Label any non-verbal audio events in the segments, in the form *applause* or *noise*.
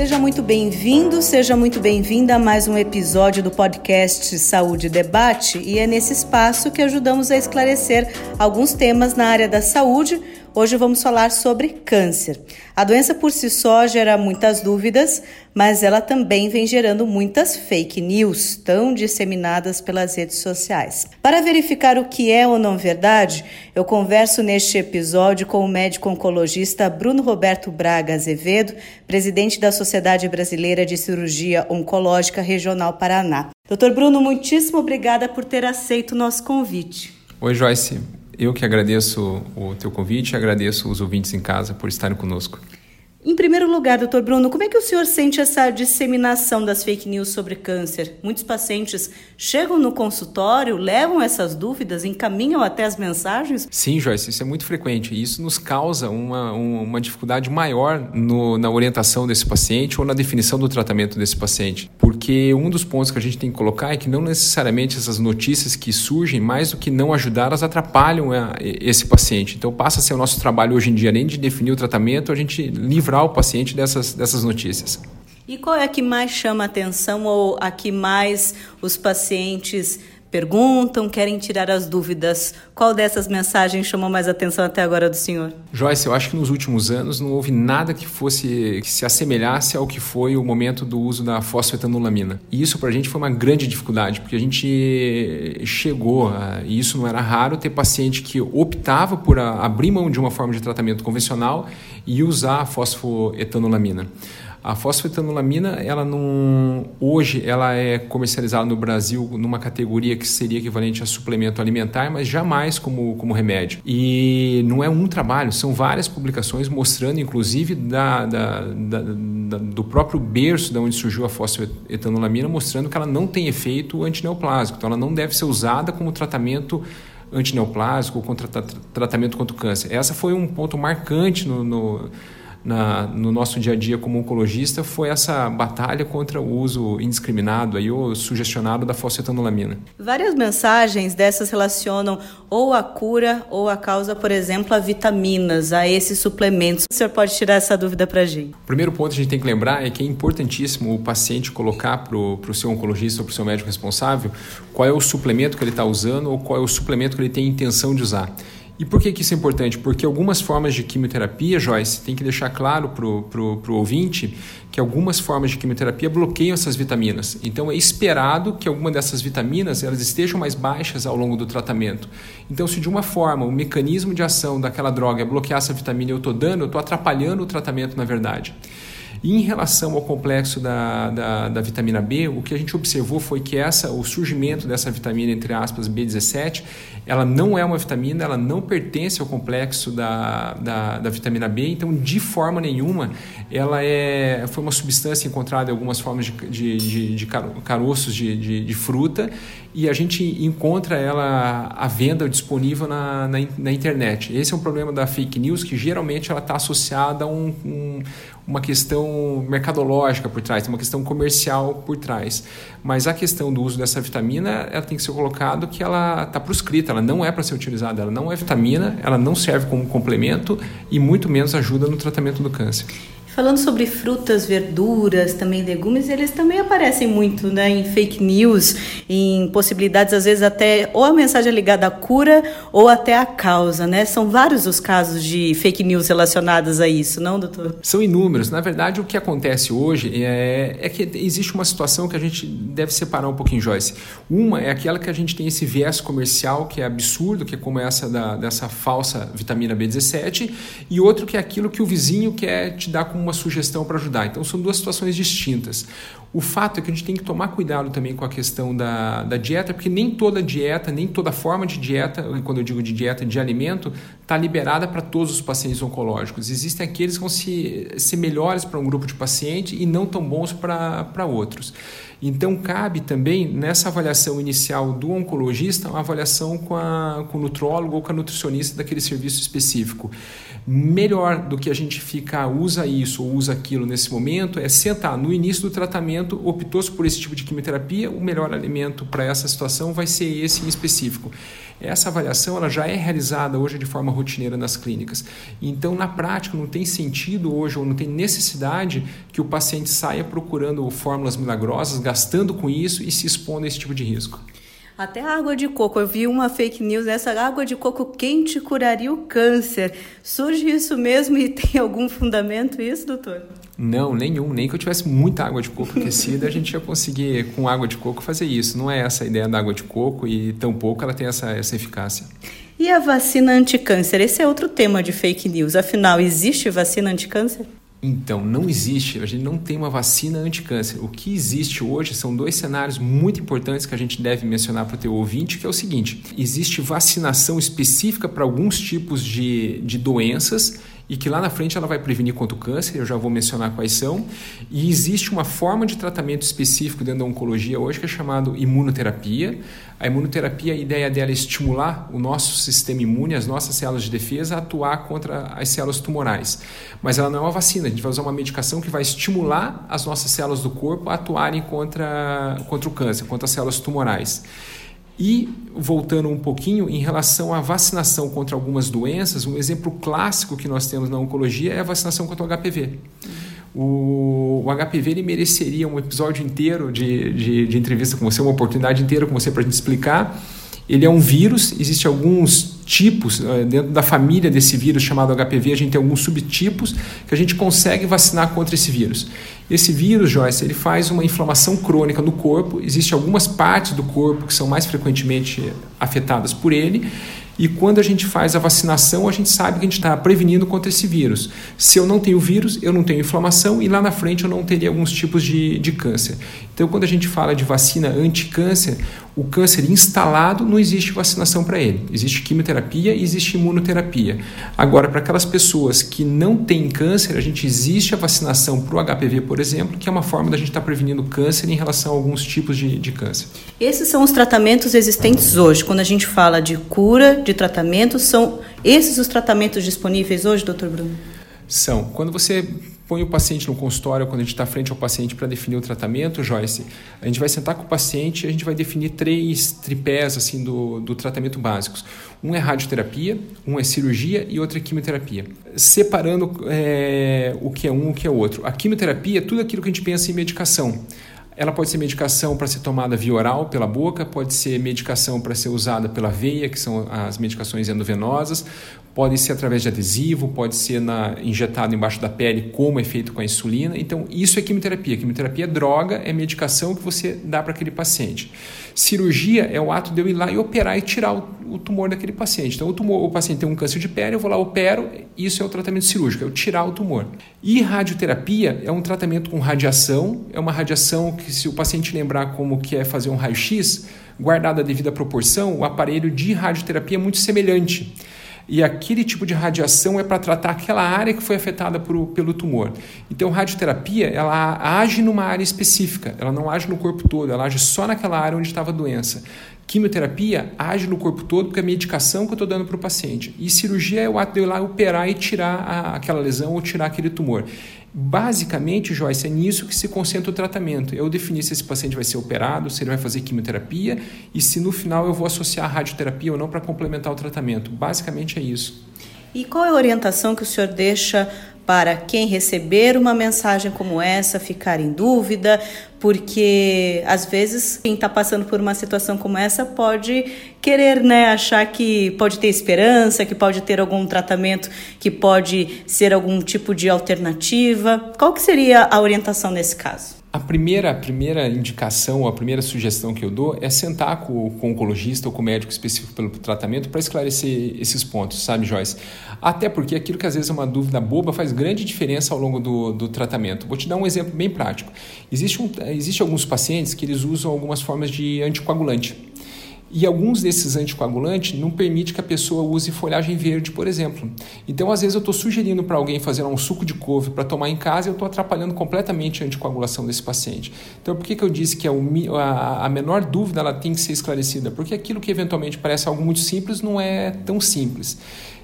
Seja muito bem-vindo, seja muito bem-vinda a mais um episódio do podcast Saúde Debate. E é nesse espaço que ajudamos a esclarecer alguns temas na área da saúde Hoje vamos falar sobre câncer. A doença por si só gera muitas dúvidas, mas ela também vem gerando muitas fake news, tão disseminadas pelas redes sociais. Para verificar o que é ou não verdade, eu converso neste episódio com o médico oncologista Bruno Roberto Braga Azevedo, presidente da Sociedade Brasileira de Cirurgia Oncológica Regional Paraná. Doutor Bruno, muitíssimo obrigada por ter aceito o nosso convite. Oi, Joyce. Eu que agradeço o teu convite e agradeço os ouvintes em casa por estarem conosco. Em primeiro lugar, doutor Bruno, como é que o senhor sente essa disseminação das fake news sobre câncer? Muitos pacientes chegam no consultório, levam essas dúvidas, encaminham até as mensagens? Sim, Joyce, isso é muito frequente isso nos causa uma, uma dificuldade maior no, na orientação desse paciente ou na definição do tratamento desse paciente. Porque um dos pontos que a gente tem que colocar é que não necessariamente essas notícias que surgem, mais do que não ajudar, elas atrapalham a, esse paciente. Então passa a ser o nosso trabalho hoje em dia, além de definir o tratamento, a gente livra livrar o paciente dessas, dessas notícias. E qual é a que mais chama atenção ou a que mais os pacientes perguntam, querem tirar as dúvidas. Qual dessas mensagens chamou mais atenção até agora do senhor? Joyce, eu acho que nos últimos anos não houve nada que fosse que se assemelhasse ao que foi o momento do uso da fosfetanolamina. E isso para a gente foi uma grande dificuldade, porque a gente chegou, a, e isso não era raro, ter paciente que optava por a, abrir mão de uma forma de tratamento convencional e usar a fosfoetanolamina. A fosfetanolamina, ela não, hoje ela é comercializada no Brasil numa categoria que seria equivalente a suplemento alimentar, mas jamais como, como remédio. E não é um trabalho, são várias publicações mostrando, inclusive, da, da, da, do próprio berço da onde surgiu a fosfetanolamina, mostrando que ela não tem efeito antineoplásico. Então, ela não deve ser usada como tratamento antineoplásico ou contra tratamento contra o câncer. Essa foi um ponto marcante no, no na, no nosso dia a dia como oncologista foi essa batalha contra o uso indiscriminado aí, ou sugestionado da fosfetanolamina. Várias mensagens dessas relacionam ou a cura ou a causa, por exemplo, a vitaminas, a esses suplementos. O senhor pode tirar essa dúvida para a gente? O primeiro ponto que a gente tem que lembrar é que é importantíssimo o paciente colocar para o seu oncologista ou para o seu médico responsável qual é o suplemento que ele está usando ou qual é o suplemento que ele tem intenção de usar. E por que, que isso é importante? Porque algumas formas de quimioterapia, Joyce, tem que deixar claro para o ouvinte que algumas formas de quimioterapia bloqueiam essas vitaminas. Então é esperado que alguma dessas vitaminas elas estejam mais baixas ao longo do tratamento. Então, se de uma forma o mecanismo de ação daquela droga é bloquear essa vitamina e eu estou dando, eu estou atrapalhando o tratamento na verdade. E em relação ao complexo da, da, da, vitamina B, o que a gente observou foi que essa, o surgimento dessa vitamina, entre aspas, B17, ela não é uma vitamina, ela não pertence ao complexo da, da, da vitamina B, então de forma nenhuma ela é, foi uma substância encontrada em algumas formas de, de, de, de caroços de, de, de fruta e a gente encontra ela à venda disponível na, na, na, internet. Esse é um problema da fake news que geralmente ela está associada a um, um, uma questão mercadológica por trás, uma questão comercial por trás. Mas a questão do uso dessa vitamina, ela tem que ser colocado que ela está proscrita, ela não é para ser utilizada, ela não é vitamina, ela não serve como complemento e muito menos ajuda no tratamento do câncer. Falando sobre frutas, verduras, também legumes, eles também aparecem muito né, em fake news, em possibilidades, às vezes, até ou a mensagem é ligada à cura ou até à causa. Né? São vários os casos de fake news relacionados a isso, não, doutor? São inúmeros. Na verdade, o que acontece hoje é, é que existe uma situação que a gente deve separar um pouquinho, Joyce. Uma é aquela que a gente tem esse viés comercial, que é absurdo, que é como essa da, dessa falsa vitamina B17, e outro que é aquilo que o vizinho quer te dar como uma sugestão para ajudar. Então são duas situações distintas. O fato é que a gente tem que tomar cuidado também com a questão da, da dieta, porque nem toda dieta, nem toda forma de dieta, quando eu digo de dieta de alimento, está liberada para todos os pacientes oncológicos. Existem aqueles que vão se, ser melhores para um grupo de paciente e não tão bons para outros. Então, cabe também, nessa avaliação inicial do oncologista, uma avaliação com, a, com o nutrólogo ou com a nutricionista daquele serviço específico. Melhor do que a gente ficar, usa isso ou usa aquilo nesse momento, é sentar no início do tratamento, optou-se por esse tipo de quimioterapia, o melhor alimento para essa situação vai ser esse em específico. Essa avaliação ela já é realizada hoje de forma rotineira nas clínicas. Então, na prática, não tem sentido hoje ou não tem necessidade que o paciente saia procurando fórmulas milagrosas, gastando com isso e se expondo a esse tipo de risco. Até a água de coco, eu vi uma fake news, essa água de coco quente curaria o câncer. Surge isso mesmo e *laughs* tem algum fundamento isso, doutor? Não, nenhum. Nem que eu tivesse muita água de coco aquecida, a gente ia conseguir, com água de coco, fazer isso. Não é essa a ideia da água de coco e tampouco ela tem essa, essa eficácia. E a vacina anticâncer? Esse é outro tema de fake news. Afinal, existe vacina anticâncer? Então, não existe, a gente não tem uma vacina anti-câncer. O que existe hoje são dois cenários muito importantes que a gente deve mencionar para o teu ouvinte, que é o seguinte: existe vacinação específica para alguns tipos de, de doenças e que lá na frente ela vai prevenir contra o câncer, eu já vou mencionar quais são. E existe uma forma de tratamento específico dentro da oncologia hoje que é chamado imunoterapia. A imunoterapia, a ideia dela é estimular o nosso sistema imune, as nossas células de defesa, a atuar contra as células tumorais. Mas ela não é uma vacina, a gente vai usar uma medicação que vai estimular as nossas células do corpo a atuarem contra, contra o câncer, contra as células tumorais. E voltando um pouquinho em relação à vacinação contra algumas doenças, um exemplo clássico que nós temos na oncologia é a vacinação contra o HPV. O, o HPV ele mereceria um episódio inteiro de, de, de entrevista com você, uma oportunidade inteira com você para a gente explicar. Ele é um vírus, existem alguns tipos, eh, dentro da família desse vírus chamado HPV, a gente tem alguns subtipos que a gente consegue vacinar contra esse vírus. Esse vírus, Joyce, ele faz uma inflamação crônica no corpo, existem algumas partes do corpo que são mais frequentemente afetadas por ele, e quando a gente faz a vacinação, a gente sabe que a gente está prevenindo contra esse vírus. Se eu não tenho vírus, eu não tenho inflamação e lá na frente eu não teria alguns tipos de, de câncer. Então, quando a gente fala de vacina anti-câncer, o câncer instalado não existe vacinação para ele. Existe quimioterapia e existe imunoterapia. Agora, para aquelas pessoas que não têm câncer, a gente existe a vacinação para o HPV, por exemplo, que é uma forma da gente estar tá prevenindo câncer em relação a alguns tipos de, de câncer. Esses são os tratamentos existentes hoje. Quando a gente fala de cura, de tratamento, são esses os tratamentos disponíveis hoje, doutor Bruno? São. Quando você põe o paciente no consultório, quando a gente está frente ao paciente para definir o tratamento, Joyce, a gente vai sentar com o paciente e a gente vai definir três tripés assim, do, do tratamento básicos. Um é radioterapia, um é cirurgia e outro é quimioterapia. Separando é, o que é um e o que é outro. A quimioterapia é tudo aquilo que a gente pensa em medicação. Ela pode ser medicação para ser tomada via oral, pela boca, pode ser medicação para ser usada pela veia, que são as medicações endovenosas, pode ser através de adesivo, pode ser na, injetado embaixo da pele, como é feito com a insulina. Então, isso é quimioterapia. Quimioterapia é droga, é medicação que você dá para aquele paciente. Cirurgia é o ato de eu ir lá e operar e tirar o, o tumor daquele paciente. Então, o, tumor, o paciente tem um câncer de pele, eu vou lá, opero, isso é o tratamento cirúrgico, é eu tirar o tumor. E radioterapia é um tratamento com radiação, é uma radiação que, se o paciente lembrar como que é fazer um raio-x, guardada a devida proporção, o aparelho de radioterapia é muito semelhante e aquele tipo de radiação é para tratar aquela área que foi afetada por, pelo tumor. Então, radioterapia, ela age numa área específica, ela não age no corpo todo, ela age só naquela área onde estava a doença. Quimioterapia age no corpo todo porque é a medicação que eu estou dando para o paciente. E cirurgia é o ato de eu ir lá operar e tirar a, aquela lesão ou tirar aquele tumor. Basicamente, Joyce, é nisso que se concentra o tratamento. Eu definir se esse paciente vai ser operado, se ele vai fazer quimioterapia e se no final eu vou associar a radioterapia ou não para complementar o tratamento. Basicamente é isso. E qual é a orientação que o senhor deixa para quem receber uma mensagem como essa ficar em dúvida, porque às vezes quem está passando por uma situação como essa pode querer, né, achar que pode ter esperança, que pode ter algum tratamento, que pode ser algum tipo de alternativa. Qual que seria a orientação nesse caso? A primeira, a primeira indicação, a primeira sugestão que eu dou é sentar com, com o oncologista ou com o médico específico pelo tratamento para esclarecer esses pontos, sabe, Joyce? Até porque aquilo que às vezes é uma dúvida boba faz grande diferença ao longo do, do tratamento. Vou te dar um exemplo bem prático. Existe, um, existe alguns pacientes que eles usam algumas formas de anticoagulante. E alguns desses anticoagulantes não permitem que a pessoa use folhagem verde, por exemplo. Então, às vezes, eu estou sugerindo para alguém fazer um suco de couve para tomar em casa e eu estou atrapalhando completamente a anticoagulação desse paciente. Então, por que, que eu disse que a, a menor dúvida ela tem que ser esclarecida? Porque aquilo que eventualmente parece algo muito simples não é tão simples.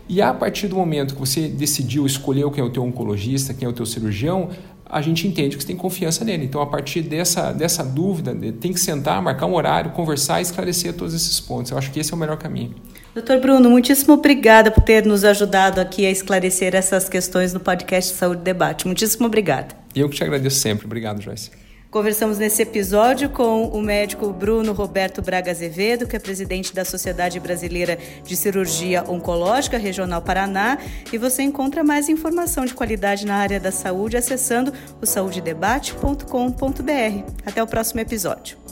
E a partir do momento que você decidiu escolher quem é o teu oncologista, quem é o teu cirurgião, a gente entende que você tem confiança nele. Então, a partir dessa, dessa dúvida, tem que sentar, marcar um horário, conversar e esclarecer todos esses pontos. Eu acho que esse é o melhor caminho. Doutor Bruno, muitíssimo obrigada por ter nos ajudado aqui a esclarecer essas questões no podcast Saúde Debate. Muitíssimo obrigada. Eu que te agradeço sempre. Obrigado, Joyce. Conversamos nesse episódio com o médico Bruno Roberto Braga Azevedo, que é presidente da Sociedade Brasileira de Cirurgia Oncológica Regional Paraná. E você encontra mais informação de qualidade na área da saúde acessando o saudedebate.com.br. Até o próximo episódio.